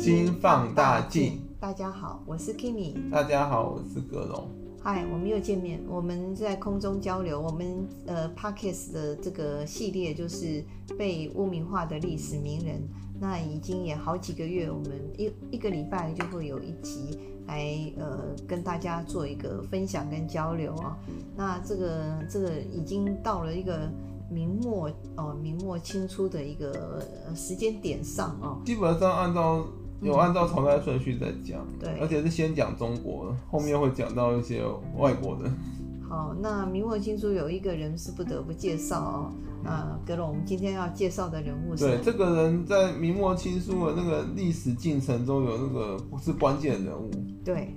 心放大镜。大家好，我是 Kimi。大家好，我是格龙。嗨，我们又见面。我们在空中交流。我们呃 Podcast 的这个系列就是被污名化的历史名人。那已经也好几个月，我们一一个礼拜就会有一集来呃跟大家做一个分享跟交流啊。那这个这个已经到了一个。明末哦，明末清初的一个时间点上哦，基本上按照有按照朝代顺序在讲，对，而且是先讲中国，后面会讲到一些外国的。好，那明末清初有一个人是不得不介绍哦，啊，格龙，我们今天要介绍的人物是，对，这个人在明末清初的那个历史进程中有那个不是关键人物，对。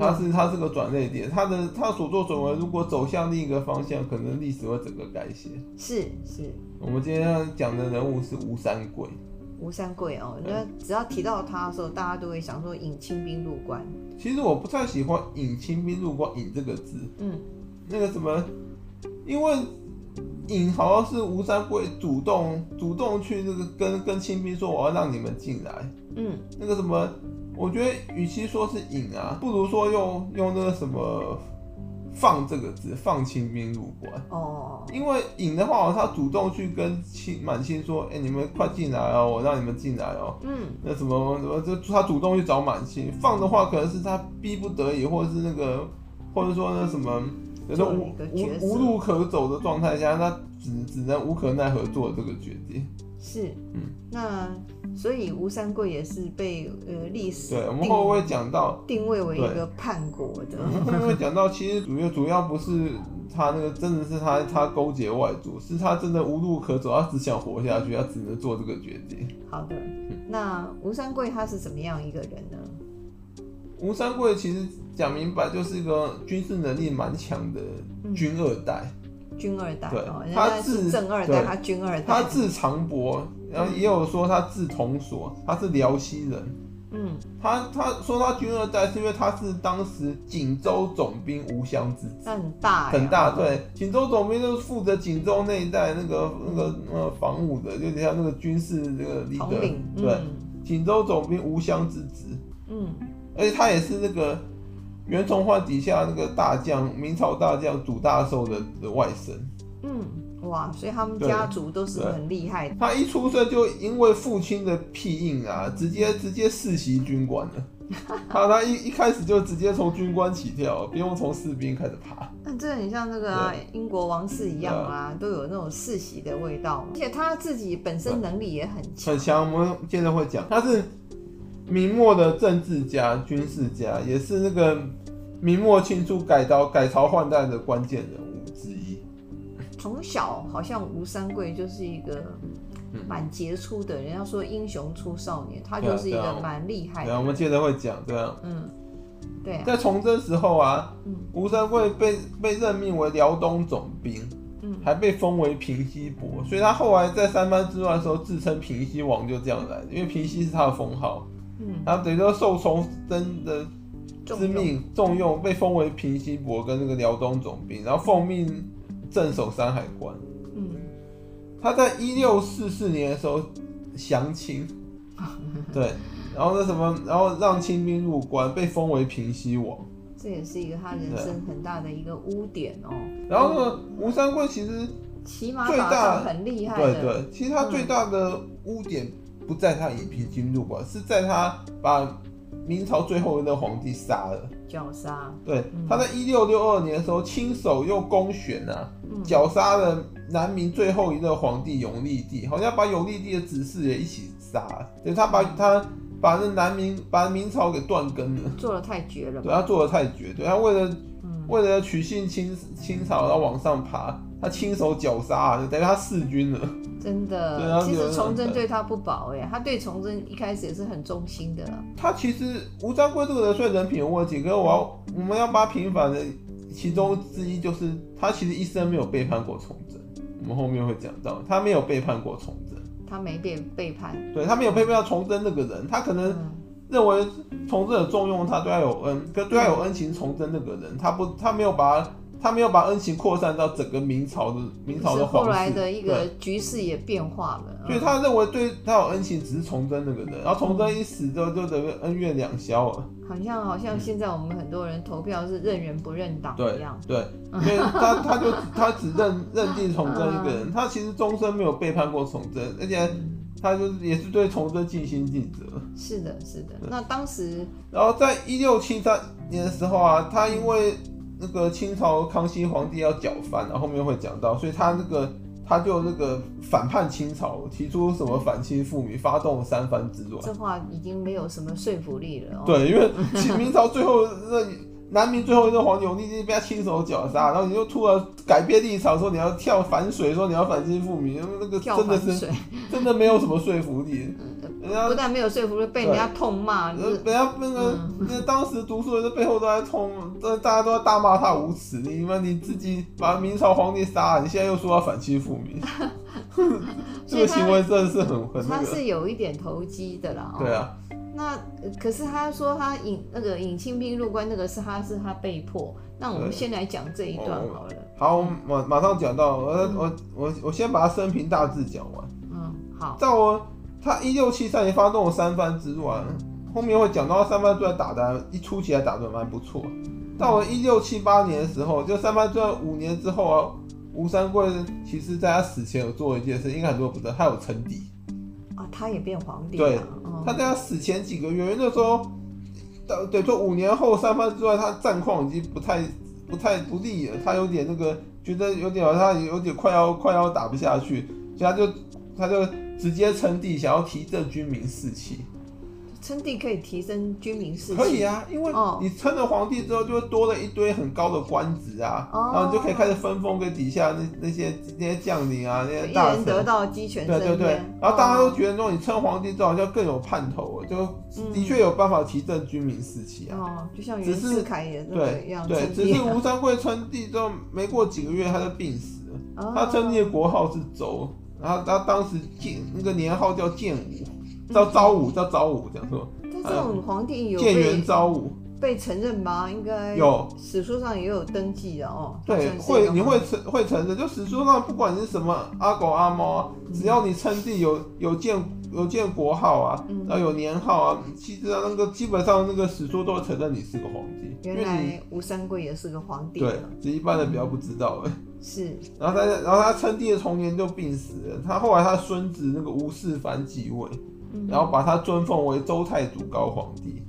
他是他是个转捩点，他的他所作所为如果走向另一个方向，可能历史会整个改写。是是，我们今天要讲的人物是吴三桂。吴三桂哦，那只要提到他的时候，大家都会想说引清兵入关。其实我不太喜欢“引清兵入关”“引”这个字。嗯，那个什么，因为“引”好像是吴三桂主动主动去那个跟跟清兵说我要让你们进来。嗯，那个什么。我觉得，与其说是引啊，不如说用用那个什么“放”这个字，放清兵入关。哦。因为引的话，他主动去跟清满清说：“哎、欸，你们快进来哦，我让你们进来哦。”嗯。那什么什么，就他主动去找满清。放的话，可能是他逼不得已，或者是那个，或者说那什么，有种无无无路可走的状态下，他只只能无可奈何做这个决定。是。嗯。那。所以吴三桂也是被呃历史对，我们后面会讲到定位为一个叛国的。我们后会讲到，其实主要主要不是他那个，真的是他他勾结外族，是他真的无路可走，他只想活下去，他只能做这个决定。好的，那吴三桂他是怎么样一个人呢？吴三桂其实讲明白就是一个军事能力蛮强的军二代。嗯军二代，对，他字正二代，他军二代，他字长伯，然后也有说他字同所，他是辽西人。嗯，他他说他军二代是因为他是当时锦州总兵吴襄之子，很大很大，对，锦州总兵就是负责锦州那一带那个那个呃防务的，就等下那个军事那个领导，对，锦州总兵吴襄之子。嗯，而且他也是那个。袁崇焕底下那个大将，明朝大将祖大寿的的外甥。嗯，哇，所以他们家族都是很厉害的。他一出生就因为父亲的庇应啊，直接直接世袭军官了。他他一一开始就直接从军官起跳，不用从士兵开始爬。那这很像那个、啊、英国王室一样啊，都有那种世袭的味道。而且他自己本身能力也很强，很强。我们接着会讲，他是。明末的政治家、军事家，也是那个明末清初改朝改朝换代的关键人。从小好像吴三桂就是一个蛮杰出的，人家说英雄出少年，他就是一个蛮厉害的。对，我们接着会讲，对啊，嗯，对。在崇祯时候啊，吴三桂被被任命为辽东总兵，嗯，还被封为平西伯，所以他后来在三藩之乱的时候自称平西王，就这样来的，因为平西是他的封号。嗯，然后等于说受崇祯的之命重用，被封为平西伯跟那个辽东总兵，然后奉命镇守山海关。嗯，他在一六四四年的时候降清，对，然后那什么，然后让清兵入关，被封为平西王。这也是一个他人生很大的一个污点哦。然后呢，吴三桂其实骑马最大很厉害，对对，其实他最大的污点。不在他引平津入关，是在他把明朝最后一任皇帝杀了，绞杀。对，嗯、他在一六六二年的时候，亲手用公选啊，绞杀了南明最后一任皇帝永历帝，好像把永历帝的子嗣也一起杀了。对，他把他把那南明把明朝给断根了，做的太绝了。对，他做的太绝，对他为了、嗯、为了取信清清朝，然后往上爬。他亲手绞杀，就等于他弑君了。真的，其实崇祯对他不薄哎，他对崇祯一开始也是很忠心的。他其实吴三桂这个人虽然人品有问题，可是我要我们要把他平反的其中之一就是他其实一生没有背叛过崇祯。我们后面会讲到，他没有背叛过崇祯。他没被背叛。对，他没有背叛崇祯那个人，他可能认为崇祯有重用他，对他有恩，可对他有恩情。崇祯那个人，他不，他没有把他。他没有把恩情扩散到整个明朝的明朝的皇室。后来的一个局势也变化了。所以他认为对他有恩情，只是崇祯那个人，然后崇祯一死之后，就等于恩怨两消了。好像好像现在我们很多人投票是认人不认党一样。对，对，因为他他就他只认认定崇祯一个人，他其实终身没有背叛过崇祯，而且他就是也是对崇祯尽心尽责。是的，是的。那当时，然后在一六七三年的时候啊，他因为那个清朝康熙皇帝要剿藩，然后后面会讲到，所以他那个他就那个反叛清朝，提出什么反清复明，发动三藩之乱。这话已经没有什么说服力了。对，因为明朝最后那南明最后一个皇帝，你已经被他亲手绞杀，然后你又突然改变立场，说你要跳反水，说你要反清复明，那个真的是真的没有什么说服力。人家不但没有说服力，被人家痛骂。人家那个那当时读书人的背后都在痛，这大家都在大骂他无耻。你们你自己把明朝皇帝杀了，你现在又说要反清复明，这个行为真的是很很他是有一点投机的啦。对啊。那可是他说他引那个引清兵入关，那个是他是他被迫。那我们先来讲这一段好了。好，马马上讲到我我我我先把他生平大致讲完。嗯，好。在我。他一六七三年发动了三藩之乱，后面会讲到三藩之乱打的，一初期还打得蛮不错。到了一六七八年的时候，就三藩之乱五年之后啊，吴三桂其实在他死前有做一件事，应该很多人不知道，他有称帝啊，他也变皇帝。对，嗯、他在他死前几个月，那时候，到对，就五年后三藩之乱，他战况已经不太不太不利了，他有点那个觉得有点他有点快要快要打不下去，所以他就他就。直接称帝，想要提振军民士气。称帝可以提升军民士气？可以啊，因为你称了皇帝之后，就会多了一堆很高的官职啊，哦、然后你就可以开始分封给底下那那些那些将领啊，那些大臣。得到鸡犬。对对对，然后大家都觉得说，你称皇帝之后好像更有盼头，就的确有办法提振军民士气啊。哦，就像袁世凯也这样。对，只是吴三桂称帝之后没过几个月，他就病死了。哦、他称帝的国号是周。然后他当时建那个年号叫建武，叫昭武，叫昭武这样说。但这种皇帝有建元昭武被承认吗？应该有，史书上也有登记的哦。对，会你会承会承认，就史书上不管你是什么阿狗阿猫啊，只要你称帝有有建有建国号啊，然后有年号啊，其实那个基本上那个史书都会承认你是个皇帝。原来吴三桂也是个皇帝。对，只一般人比较不知道哎。是，然后他，然后他称帝的同年就病死了。他后来他孙子那个吴世蕃继位，然后把他尊奉为周太祖高皇帝。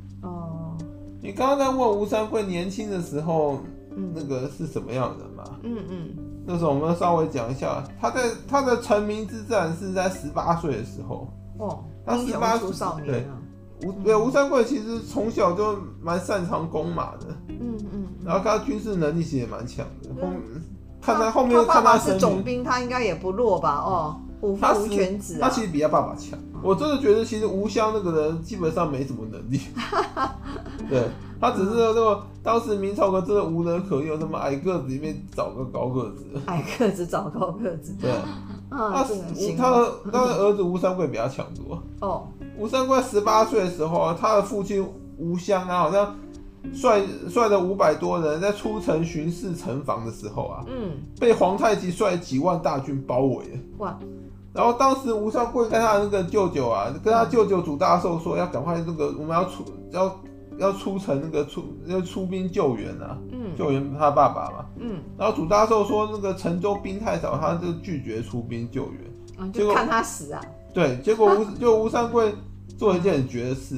哦，你刚刚在问吴三桂年轻的时候，嗯、那个是什么样的嘛？嗯嗯，那时候我们稍微讲一下，他在他的成名之战是在十八岁的时候。哦，他十八岁少年对，吴对吴三桂其实从小就蛮擅长弓马的。嗯嗯，嗯然后他军事能力其实也蛮强的。嗯看他后面，他爸爸是总兵，他应该也不弱吧？哦，虎父无犬子，他其实比他爸爸强。我真的觉得，其实吴襄那个人基本上没什么能力。对，他只是那个当时明朝的真的无能可用，什么矮个子里面找个高个子，矮个子找高个子。对，他他他的儿子吴三桂比他强多。哦，吴三桂十八岁的时候啊，他的父亲吴襄啊，好像。率率了五百多人在出城巡视城防的时候啊，嗯，被皇太极率几万大军包围了。哇！然后当时吴三桂跟他那个舅舅啊，跟他舅舅祖大寿说要赶快那个我们要出要要出城那个出要出兵救援啊，嗯，救援他爸爸嘛，嗯。然后祖大寿说那个陈州兵太少，他就拒绝出兵救援，嗯，就看他死啊。对，结果吴就吴三桂做了一件很绝的事。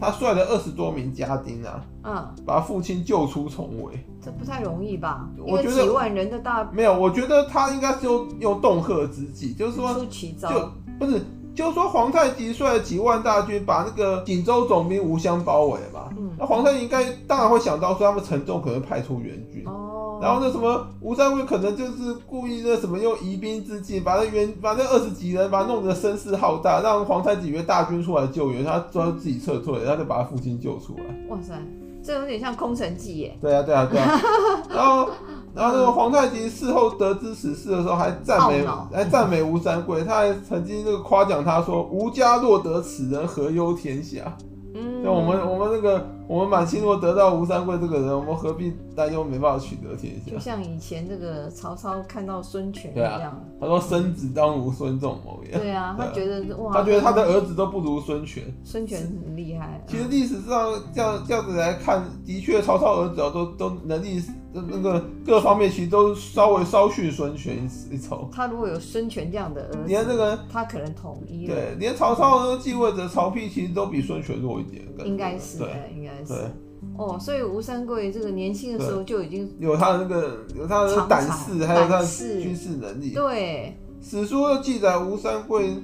他率了二十多名家丁啊，嗯，把父亲救出重围，这不太容易吧？我觉得几万人的大没有，我觉得他应该是用用恫吓之计，就是说出奇招，就不是，就是说皇太极率了几万大军把那个锦州总兵吴襄包围了嘛，嗯，那皇太极应该当然会想到说他们城中可能派出援军，哦。然后那什么吴三桂可能就是故意那什么用疑兵之计，把那原把那二十几人把他弄得声势浩大，让皇太极以为大军出来救援，他最后自己撤退，他就把他父亲救出来。哇塞，这有点像空城计耶。对啊对啊对啊。然后然后那个皇太极事后得知此事的时候，还赞美还赞美吴三桂，他还曾经那个夸奖他说：“吴家若得此人，何忧天下？”嗯，像我们我们那个。我们满清如果得到吴三桂这个人，我们何必担忧没办法取得天下？就像以前这个曹操看到孙权一样，啊、他说生子当如孙仲谋一样。对啊，他觉得哇，他觉得他的儿子都不如孙权。孙权很厉害。其实历史上这样这样子来看，的确曹操儿子都都能力。那个各方面其实都稍微稍逊孙权一筹。他如果有孙权这样的儿子，连这个他可能统一。对，连曹操的继位者曹丕其实都比孙权弱一点。应该是，对，应该是。对。哦，所以吴三桂这个年轻的时候就已经有他的那个有他的胆识，还有他的军事能力。对。史书又记载吴三桂，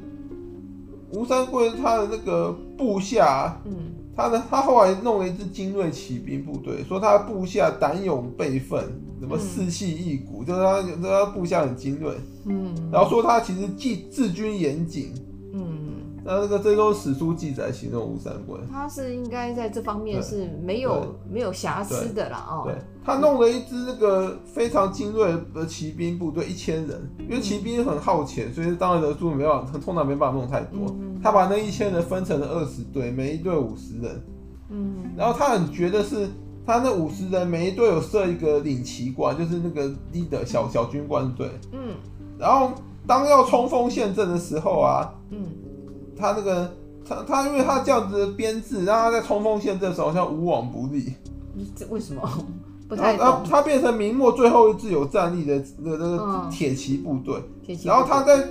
吴三桂他的那个部下，嗯。他的他后来弄了一支精锐骑兵部队，说他部下胆勇备奋，什么士气一股，嗯、就是他说他部下很精锐，嗯，然后说他其实既治军严谨，嗯。那这个这都是史书记载形容吴三桂，他是应该在这方面是没有没有瑕疵的啦哦。对，他弄了一支那个非常精锐的骑兵部队，一千人，因为骑兵很耗钱，所以当然人数没办法，通常没办法弄太多。嗯、他把那一千人分成了二十队，每一队五十人。嗯，然后他很觉得是，他那五十人每一队有设一个领旗官，就是那个 leader 小小军官队。嗯，然后当要冲锋陷阵的时候啊，嗯。他那个，他他因为他这样子的编制，让他在冲锋陷阵的时候好像无往不利。这为什么？不太懂。然后他变成明末最后一支有战力的那那个铁骑部队。嗯、然后他在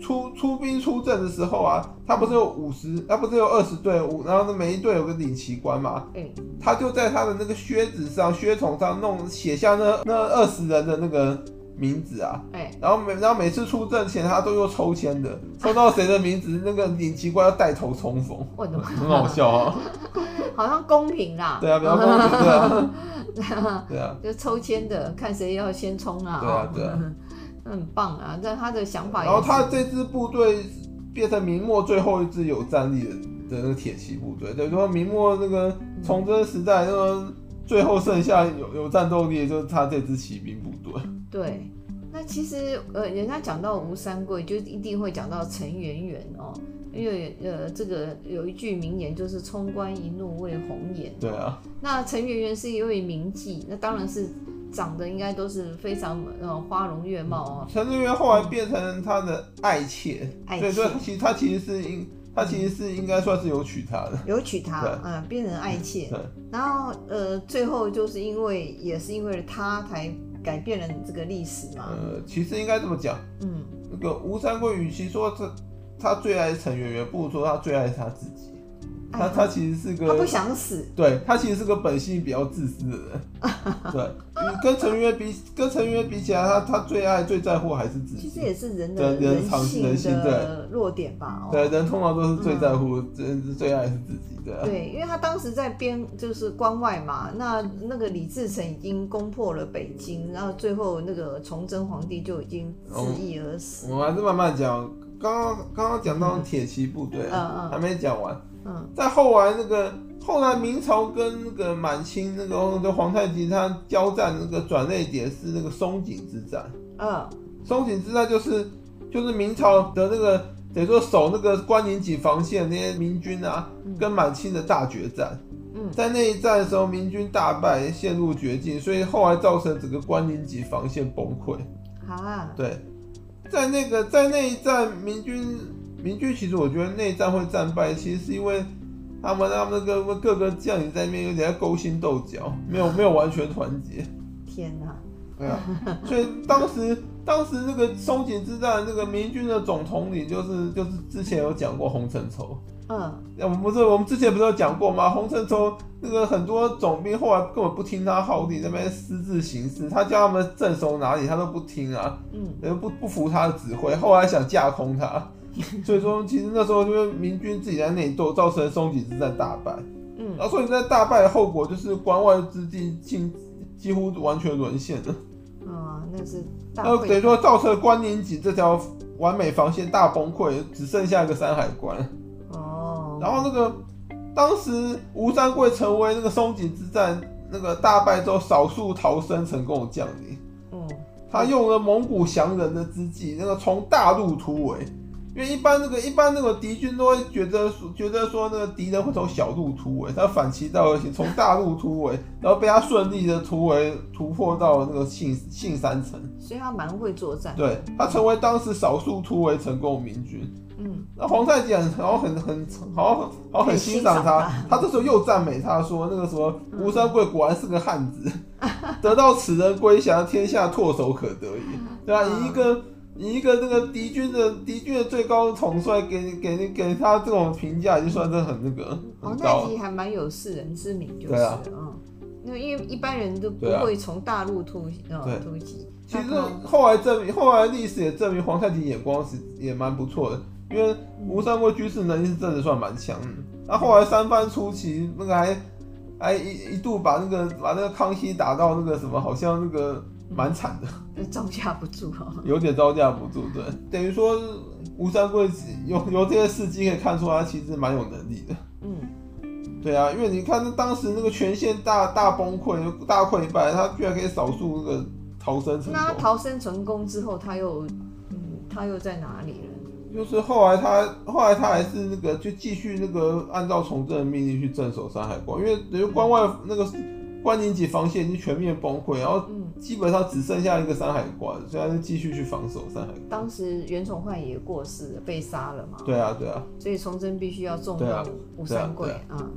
出出兵出阵的时候啊，他不是有五十，他不是有二十队伍，然后每一队有个领旗官嘛。嗯、他就在他的那个靴子上、靴筒上弄写下那那二十人的那个。名字啊，哎，然后每然后每次出阵前，他都用抽签的，抽到谁的名字，那个领骑官要带头冲锋，我的妈很好笑啊，好像公平啦，对啊，比较公平，对啊，对啊，就抽签的，看谁要先冲啊，对啊，对啊，很棒啊，但他的想法，然后他这支部队变成明末最后一支有战力的的那个铁骑部队，等于说明末那个崇祯时代那个最后剩下有有战斗力的就是他这支骑兵部队。对，那其实呃，人家讲到吴三桂，就一定会讲到陈圆圆哦，因为呃，这个有一句名言就是“冲冠一怒为红颜”。对啊。那陈圆圆是一位名妓，那当然是长得应该都是非常呃花容月貌哦。陈圆圆后来变成他的爱妾，爱妾。所以说其实他其实是应，他其实是应该算是有娶她的，有娶她，嗯，变成爱妾。对。然后呃，最后就是因为也是因为他才。改变了这个历史嘛？呃，其实应该这么讲，嗯，那个吴三桂与其说这他最爱陈圆圆，不如说他最爱他自己。他他其实是个他不想死，对他其实是个本性比较自私的人。对，跟陈圆圆比，跟陈圆圆比起来，他他最爱最在乎还是自己。其实也是人的人性的弱点吧。对，人通常都是最在乎，最最爱是自己。对，对，因为他当时在边就是关外嘛，那那个李自成已经攻破了北京，然后最后那个崇祯皇帝就已经自缢而死。我们还是慢慢讲，刚刚刚刚讲到铁骑部队，嗯嗯，还没讲完。嗯，在后来那个后来明朝跟那个满清那个的皇太极他交战那个转捩点是那个松井之战。嗯，松井之战就是就是明朝的那个等于说守那个关宁井防线那些明军啊，跟满清的大决战。嗯，在那一战的时候，明军大败，陷入绝境，所以后来造成整个关宁井防线崩溃。啊，对，在那个在那一战，明军。明军其实我觉得内战会战败，其实是因为他们他们各个各个将领在那边有点在勾心斗角，没有没有完全团结。天哪！对啊，所以当时当时那个松井之战，那个明军的总统领就是就是之前有讲过洪承畴。嗯，我们不是我们之前不是有讲过吗？洪承畴那个很多总兵后来根本不听他号令，那边私自行事，他叫他们镇守哪里，他都不听啊。嗯，不不服他的指挥，后来想架空他。所以说，其实那时候因为明军自己在内斗，造成松井之战大败。嗯，然后所以在大败的后果就是关外之地近几乎完全沦陷了。啊、嗯，那是大。那等于说造成关宁井这条完美防线大崩溃，只剩下一个山海关。哦。然后那个当时吴三桂成为那个松井之战那个大败之后少数逃生成功的将领。嗯。他用了蒙古降人的之计，那个从大陆突围。因为一般那个一般那个敌军都会觉得觉得说那个敌人会从小路突围，他反其道而行，从大路突围，然后被他顺利的突围突破到那个信信山城，所以他蛮会作战。对，他成为当时少数突围成功的明军。嗯，那皇太极好像很很好像好像很欣赏他，他这时候又赞美他说那个什么吴三桂果然是个汉子，嗯、得到此人归降，天下唾手可得也。对啊？以一个。以一个那个敌军的敌军的最高统帅给给给他这种评价，就算是很那个。皇太极还蛮有世人之名，就是啊，嗯，因为因为一般人都不会从大陆突啊突击。其实后来证明，后来历史也证明皇太极眼光是也蛮不错的，因为吴三桂军事能力是真的算蛮强的。那后来三番出击，那个还还一一度把那个把那个康熙打到那个什么，好像那个。蛮惨的，招架不住哦，有点招架不住，对，等于说吴三桂有有这些事迹可以看出他其实蛮有能力的，嗯，对啊，因为你看当时那个全线大大崩溃、大溃败，他居然可以少数那个逃生成功。那他逃生成功之后，他又嗯，他又在哪里了？就是后来他后来他还是那个就继续那个按照从政的命令去镇守山海关，因为等于关外那个。关宁紧防线已经全面崩溃，然后基本上只剩下一个山海关，所以他就继续去防守山海关。当时袁崇焕也过世了，被杀了嘛。对啊，对啊。所以崇祯必须要重用吴三桂啊。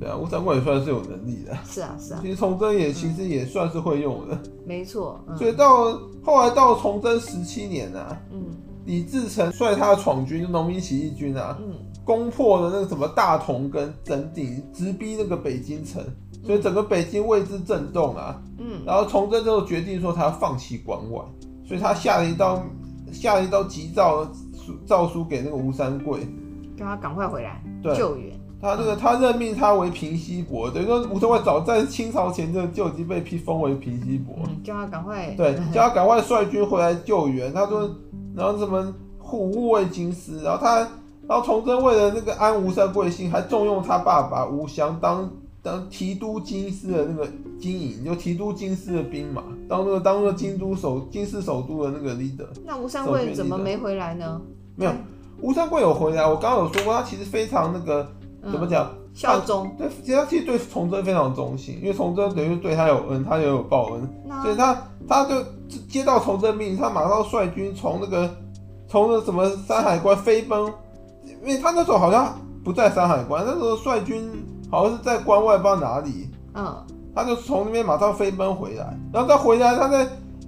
对啊，吴三桂也算是有能力的。是啊，是啊。其实崇祯也其实也算是会用的。没错。所以到后来到崇祯十七年啊，嗯，李自成率他的闯军，农民起义军啊，嗯，攻破了那个什么大同跟真定，直逼那个北京城。所以整个北京为之震动啊，嗯，然后崇祯就决定说他要放弃关外，所以他下了一道下了一道急诏书诏书给那个吴三桂，叫他赶快回来救援。他这个他任命他为平西伯，等于说吴三桂早在清朝前就就已经被批封为平西伯，嗯，叫他赶快对，叫他赶快率军回来救援。他说，然后什么护护卫京师，然后他然后崇祯为了那个安吴三桂心，还重用他爸爸吴襄当。当提督京师的那个经营，就提督京师的兵马，当那个当那个京都首京师首都的那个 leader。那吴三桂怎么没回来呢？没有，吴三桂有回来。我刚刚有说过，他其实非常那个、嗯、怎么讲效忠。对，其实他其实对崇祯非常忠心，因为崇祯等于对他有恩，他也有报恩，所以他他就接到崇祯命令，他马上率军从那个从那什么山海关飞奔，因为他那时候好像不在山海关，那时候率军。好像是在关外，不知道哪里。嗯，他就从那边马上飞奔回来，然后他回来，他在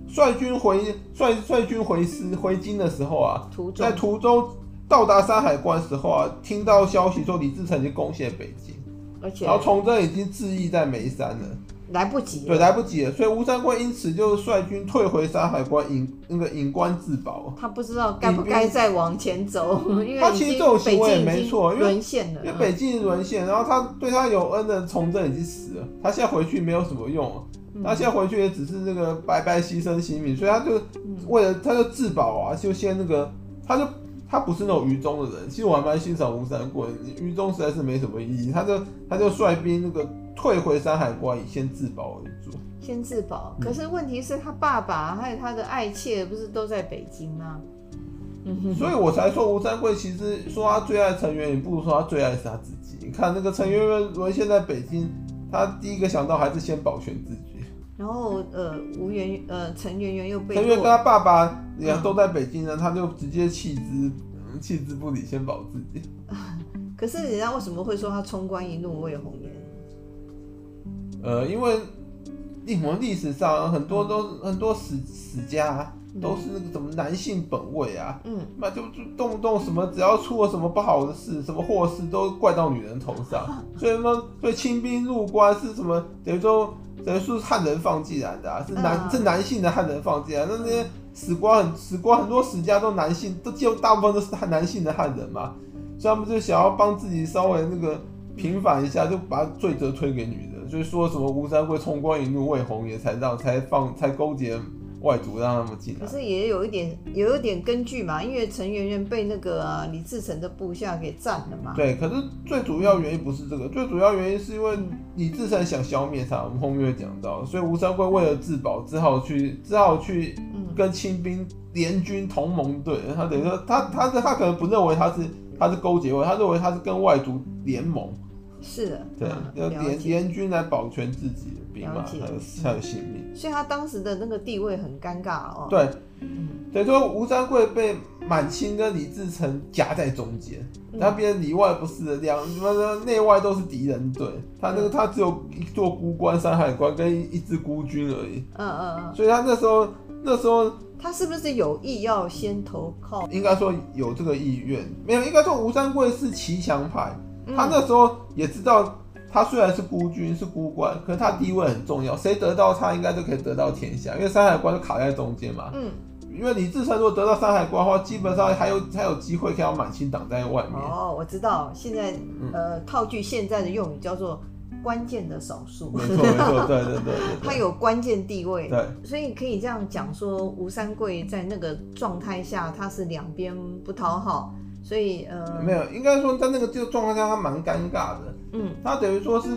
率军回率率军回师回京的时候啊，途中在途中到达山海关的时候啊，听到消息说李自成已经攻陷北京，而且然后崇祯已经自缢在眉山了。来不及了，对，来不及了，所以吴三桂因此就率军退回山海关，隐那个隐关自保。他不知道该不该再往前走，因为他其实这种行为也没错，因为沦陷了，因为北京沦陷，然后他对他有恩的崇祯已经死了，他现在回去没有什么用，他现在回去也只是那个白白牺牲性命，所以他就为了他就自保啊，就先那个，他就他不是那种愚忠的人，其实我还蛮欣赏吴三桂，愚忠实在是没什么意义，他就他就率兵那个。退回山海关，以先自保为主。先自保，可是问题是他爸爸还有他的爱妾，不是都在北京吗？所以我才说吴三桂其实说他最爱陈圆圆，不如说他最爱是他自己。你看那个陈圆圆沦陷在北京，他第一个想到还是先保全自己。然后呃，吴媛呃陈圆圆又被陈圆圆跟他爸爸也都在北京呢，嗯、他就直接弃之弃之不理，先保自己。可是人家为什么会说他冲冠一怒为红颜？呃，因为我们历史上很多都很多史史家都是那个什么男性本位啊，嗯，那就就动不动什么只要出了什么不好的事，什么祸事都怪到女人头上，所以呢，所以清兵入关是什么？等于说等于说是汉人放进来的啊，是男是男性的汉人放进来，那那些史官很史官很多史家都男性，都几乎大部分都是男性的汉人嘛，所以他们就想要帮自己稍微那个平反一下，就把罪责推给女人。就是说什么吴三桂冲冠一怒为红颜，才让才放才勾结外族让他们进来。可是也有一点，有一点根据嘛，因为陈圆圆被那个、啊、李自成的部下给占了嘛。对，可是最主要原因不是这个，最主要原因是因为李自成想消灭他，我们后面会讲到，所以吴三桂为了自保，只好去，只好去跟清兵联军同盟。对，他等于说他他他可能不认为他是他是勾结外，他认为他是跟外族联盟。是的，对，要联联军来保全自己的兵马，还有还有性命。所以他当时的那个地位很尴尬哦。对，嗯，等于说吴三桂被满清跟李自成夹在中间，他变里外不是的，两什么内外都是敌人。对，他那个他只有一座孤关山海关跟一支孤军而已。嗯嗯嗯。所以他那时候那时候他是不是有意要先投靠？应该说有这个意愿，没有，应该说吴三桂是骑墙派。他那时候也知道，他虽然是孤军是孤官，可是他地位很重要，谁得到他，应该就可以得到天下。因为山海关就卡在中间嘛。嗯。因为李自成如果得到山海关的话，基本上还有还有机会可以让满清挡在外面。哦，我知道，现在呃套句现在的用语叫做关键的少数。没错没错，对对对，对。他有关键地位。对。所以可以这样讲说，吴三桂在那个状态下，他是两边不讨好。所以呃，没有，应该说在那个这个状况下，他蛮尴尬的。嗯，他等于说是，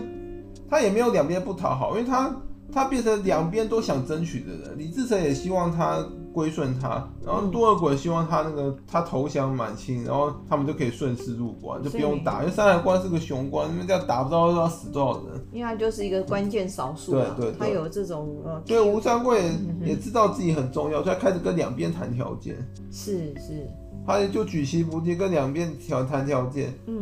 他也没有两边不讨好，因为他他变成两边都想争取的人。李自成也希望他归顺他，然后多尔衮希望他那个他投降满清，然后他们就可以顺势入关，就不用打，因为山海关是个雄关，因为这样打不到要死多少人。因为他就是一个关键少数，对对，他有这种呃，对吴三桂也知道自己很重要，所以他开始跟两边谈条件。是是。他也就举棋不定，跟两边条谈条件，嗯，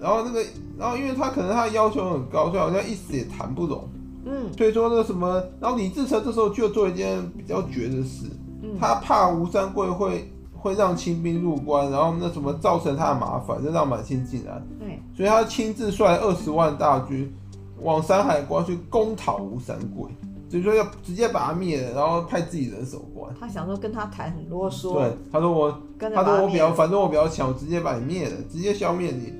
然后那个，然后因为他可能他的要求很高，所以好像一时也谈不拢，嗯，所以说那个什么，然后李自成这时候就做一件比较绝的事，嗯，他怕吴三桂会会让清兵入关，然后那什么造成他的麻烦，就让满清进来，对，所以他亲自率二十万大军往山海关去攻讨吴三桂。所以说要直接把他灭了，然后派自己人守关。他想说跟他谈很啰嗦。对，他说我，他，他说我比较，反正我比较强，我直接把你灭了，直接消灭你。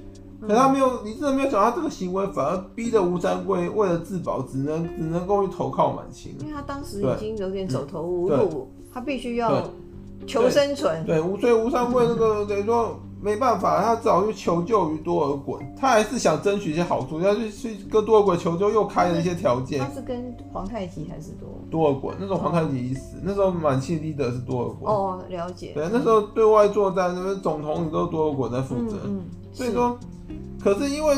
可他没有，你真的没有想到他这个行为反而逼得吴三桂为了自保，只能只能够去投靠满清。因为他当时已经有点走投无路，他必须要求生存。对，吴所以吴三桂那个等于说。没办法，他只好去求救于多尔衮。他还是想争取一些好处，他去去跟多尔衮求救，又开了一些条件。他是跟皇太极还是多多尔衮？那时候皇太极已死，那时候满清 leader 是多尔衮。哦，了解。对，那时候对外作战，那边总统你都是多尔衮在负责。嗯，嗯，所以说，可是因为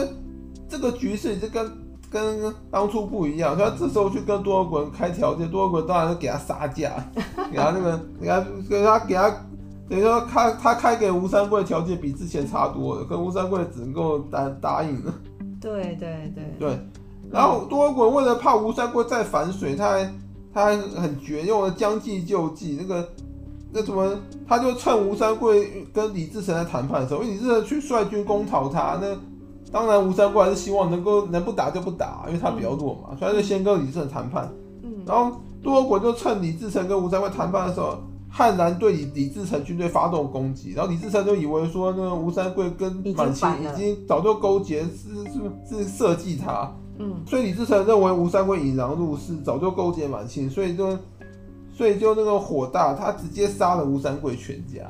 这个局势就跟跟当初不一样，所以他这时候去跟多尔衮开条件，多尔衮当然是给他杀价，给他那个给他给他给他。等于说他他开给吴三桂条件比之前差多了，跟吴三桂只能够答答应了。对对对对，然后多尔衮为了怕吴三桂再反水，他还他还很绝，用了将计就计，那个那怎么，他就趁吴三桂跟李自成在谈判的时候，因为李自成去率军攻讨他，那当然吴三桂还是希望能够能不打就不打，因为他比较弱嘛，所以他就先跟李自成谈判。嗯，然后多尔衮就趁李自成跟吴三桂谈判的时候。悍然对李李自成军队发动攻击，然后李自成就以为说那个吴三桂跟满清已经早就勾结，是是是设计他，嗯，所以李自成认为吴三桂引狼入室，早就勾结满清，所以就所以就那个火大，他直接杀了吴三桂全家，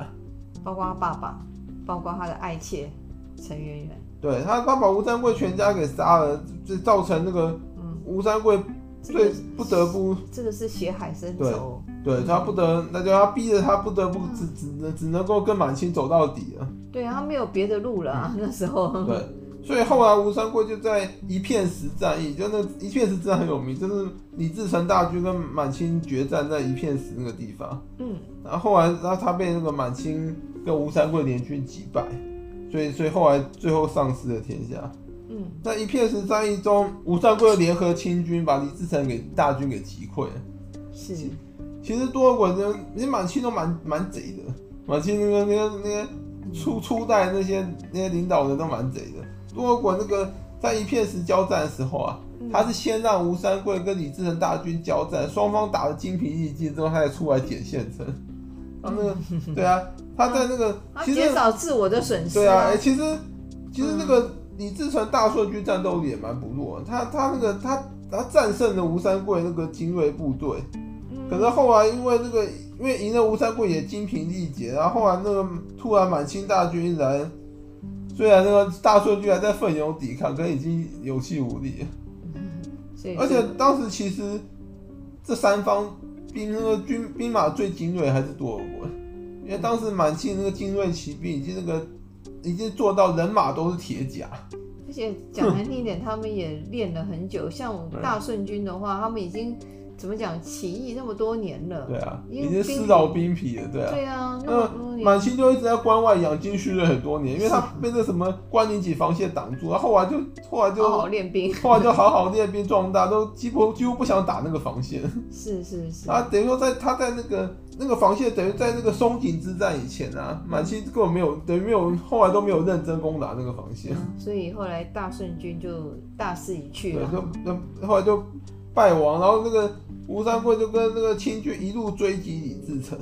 包括他爸爸，包括他的爱妾陈圆圆，对他他把吴三桂全家给杀了，就造成那个吴三桂。最不得不，这个是血海深仇。对，对他不得，那就他逼着他不得不只只能只能够跟满清走到底了。对啊，他没有别的路了啊，那时候。对，所以后来吴三桂就在一片石战役，就那一片石战很有名，就是李自成大军跟满清决战在一片石那个地方。嗯。然后后来，然后他被那个满清跟吴三桂联军击败，所以所以后来最后丧失了天下。嗯，在一片石战役中，吴三桂联合清军把李自成给大军给击溃了。是，其实多尔衮呢，连满清都蛮蛮贼的，满清那个那个那些初初代那些那些领导人都蛮贼的。多尔衮那个在一片石交战的时候啊，嗯、他是先让吴三桂跟李自成大军交战，双方打得精疲力尽之后，他才出来捡现成。他那个，对啊，他在那个其实减少自我的损失。对啊，哎、欸，其实其实那个。嗯李自成大顺军战斗力也蛮不弱，他他那个他他战胜了吴三桂那个精锐部队，可可是后来因为那个，因为赢了吴三桂也精疲力竭，然后后来那个突然满清大军一来，虽然那个大顺军还在奋勇抵抗，可是已经有气无力了。而且当时其实这三方兵那个军兵马最精锐还是多尔衮，因为当时满清那个精锐骑兵已经那个已经做到人马都是铁甲。而且讲难听一点，他们也练了很久。像大顺军的话，他们已经怎么讲起义那么多年了。对啊，已经丝劳兵皮了。对啊。对啊。那满清就一直在关外养精蓄锐很多年，因为他被那什么关宁几防线挡住，然后后来就后来就好好练兵，后来就好好练兵壮大，都几乎几乎不想打那个防线。是是是。啊，等于说在他在那个。那个防线等于在那个松井之战以前啊，满清根本没有，等于没有，后来都没有认真攻打那个防线，嗯，所以后来大顺军就大势已去了，对，就就后来就败亡，然后那个吴三桂就跟那个清军一路追击李自成，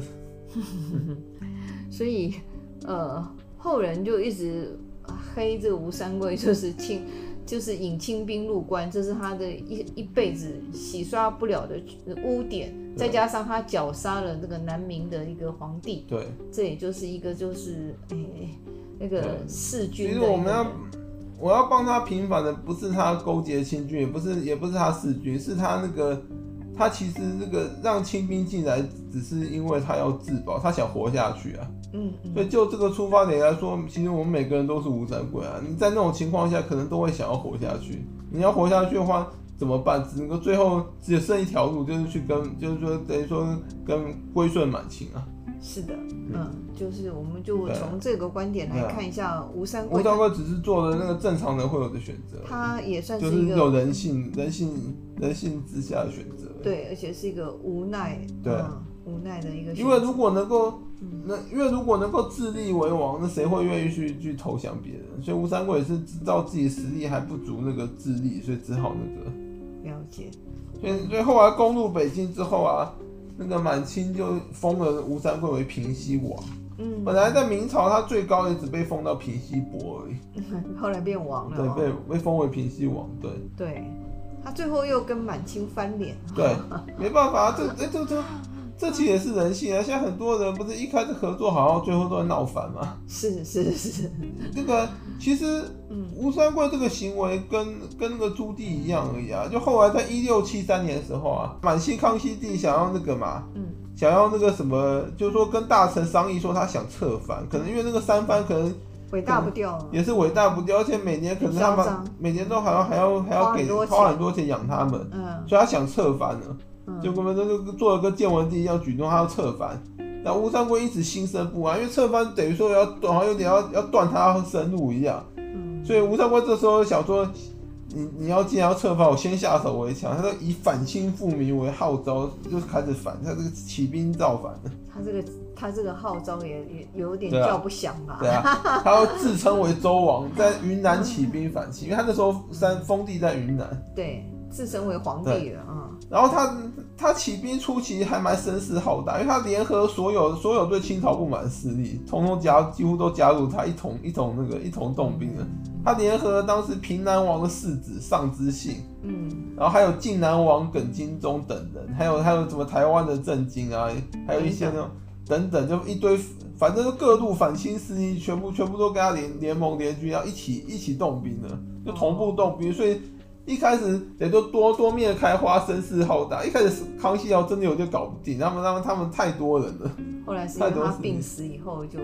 所以呃后人就一直黑这个吴三桂就是清。就是引清兵入关，这是他的一一辈子洗刷不了的污点。再加上他绞杀了那个南明的一个皇帝，对，这也就是一个就是哎、欸、那个弑君。其实我们要我要帮他平反的，不是他勾结清军，也不是也不是他弑君，是他那个他其实这个让清兵进来，只是因为他要自保，他想活下去啊。嗯，所以就这个出发点来说，其实我们每个人都是吴三桂啊。你在那种情况下，可能都会想要活下去。你要活下去的话，怎么办？只能够最后只剩一条路，就是去跟，就是说等于说跟归顺满清啊。是的，嗯，就是我们就从这个观点来看一下吴三桂。吴三桂只是做了那个正常人会有的选择，他也算是一个有人性、人性、人性之下的选择。对，而且是一个无奈，对，无奈的一个。因为如果能够。那因为如果能够自立为王，那谁会愿意去去投降别人？所以吴三桂也是知道自己实力还不足那个自立，所以只好那个了解。所以所以后来攻入北京之后啊，那个满清就封了吴三桂为平西王。嗯，本来在明朝他最高也只被封到平西伯而已，后来变王了。对，被被封为平西王。对，对，他最后又跟满清翻脸。对，没办法，这哎这这。这这其实也是人性啊！现在很多人不是一开始合作好，最后都在闹翻吗？是是是，这个其实吴三桂这个行为跟跟那个朱棣一样而已啊。就后来在一六七三年的时候啊，满清康熙帝想要那个嘛，嗯，想要那个什么，就是说跟大臣商议说他想策反，可能因为那个三藩可能尾大不掉，也是伟大不掉，而且每年可能他们每年都好像还要还要给花很多钱养他们，嗯，所以他想策反呢。就跟他们这个做了个建文帝一样举动，他要策反。然后吴三桂一直心生不安，因为策反等于说要好像有点要要断他生路一样。嗯，所以吴三桂这时候想说，你你要既然要策反，我先下手为强。他说以反清复明为号召，就是开始反，他这个起兵造反。他这个他这个号召也也有点叫不响吧？对啊，对 啊他要自称为周王，在云南起兵反清，因为他那时候三封地在云南。对。自称为皇帝了啊，然后他他起兵初期还蛮声势浩大，因为他联合所有所有对清朝不满势力，统统加几乎都加入他一同一同那个一同动兵了。他联合了当时平南王的世子尚之信，嗯，然后还有晋南王耿精忠等人，还有还有什么台湾的郑经啊，还有一些那种等等，就一堆，反正各路反清势力全部全部都跟他联联盟联军，然后一起一起动兵了，就同步动兵，所以。一开始也都多多面开花，声势浩大。一开始康熙要真的有点搞不定，他们他们他们太多人了。后来是因为他病死以后就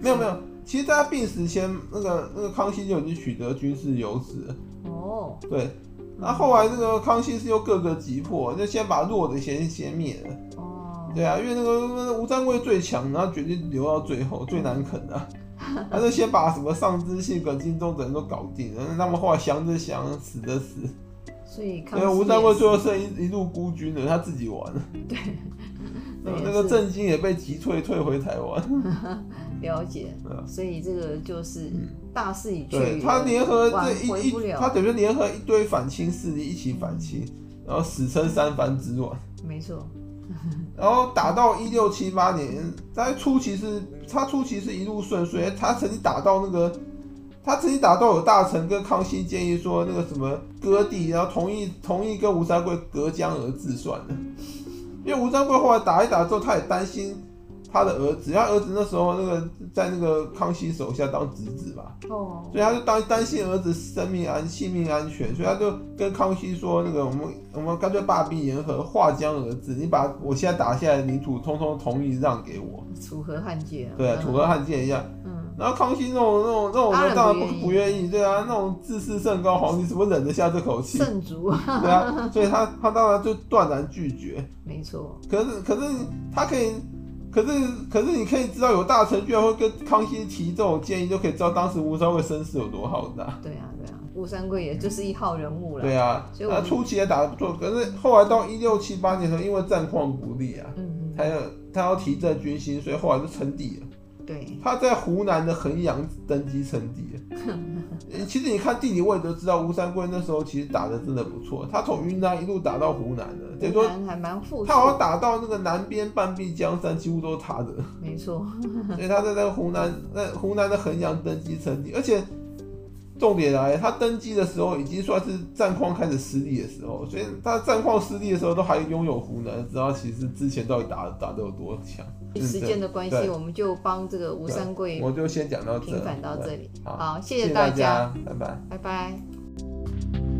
没有没有。其实，在他病死前，那个那个康熙就已经取得军事优势了。哦，对。那后，来这个康熙是又各个击破，就先把弱的先先灭了。哦，对啊，因为那个吴三桂最强，然后决定留到最后最难啃的。他就先把什么上之信、耿精忠等人都搞定了，他们后来降着降，死的死。所以，因为吴三桂最后剩一一路孤军了，他自己玩了。对，那个 郑经也被击退，退回台湾。了解。所以这个就是大势已去，对，他联合这一一，他等于联合一堆反清势力一起反清，然后史称三藩之乱。没错。然后打到一六七八年，在初期是，他初期是一路顺遂，他曾经打到那个，他曾经打到有大臣跟康熙建议说那个什么割地，然后同意同意跟吴三桂隔江而治算了。因为吴三桂后来打一打之后，他也担心。他的儿子，他儿子那时候那个在那个康熙手下当侄子嘛，哦，所以他就担担心儿子生命安性命安全，所以他就跟康熙说，那个我们我们干脆罢兵言和，划江而治，你把我现在打下来的领土通通同意让给我，楚河汉界，对，楚河汉界一样，嗯，然后康熙那种那种那种人当然不不愿意，对啊，那种自视甚高皇帝怎么忍得下这口气？圣主，对啊，所以他他当然就断然拒绝，没错，可是可是他可以。可是，可是你可以知道，有大臣居然会跟康熙提这种建议，就可以知道当时吴三桂身世有多浩大。对啊，对啊，吴三桂也就是一号人物了。对啊，他初期也打得不错，可是后来到一六七八年的时候，因为战况不利啊，嗯，他要他要提振军心，所以后来就称帝了。对，他在湖南的衡阳登基称帝。其实你看地理位置就知道，吴三桂那时候其实打的真的不错。他从云南一路打到湖南的，等于说还蛮富。他好像打到那个南边半壁江山，几乎都是他的。没错。所以他在那个湖南，那湖南的衡阳登基称帝，而且。重点来，他登基的时候已经算是战况开始失利的时候，所以他战况失利的时候都还拥有湖南，知道其实之前到底打打得有多强。时间的关系，我们就帮这个吴三桂，我就先讲到这，平反到这里。好，好，谢谢大家，拜拜，拜拜。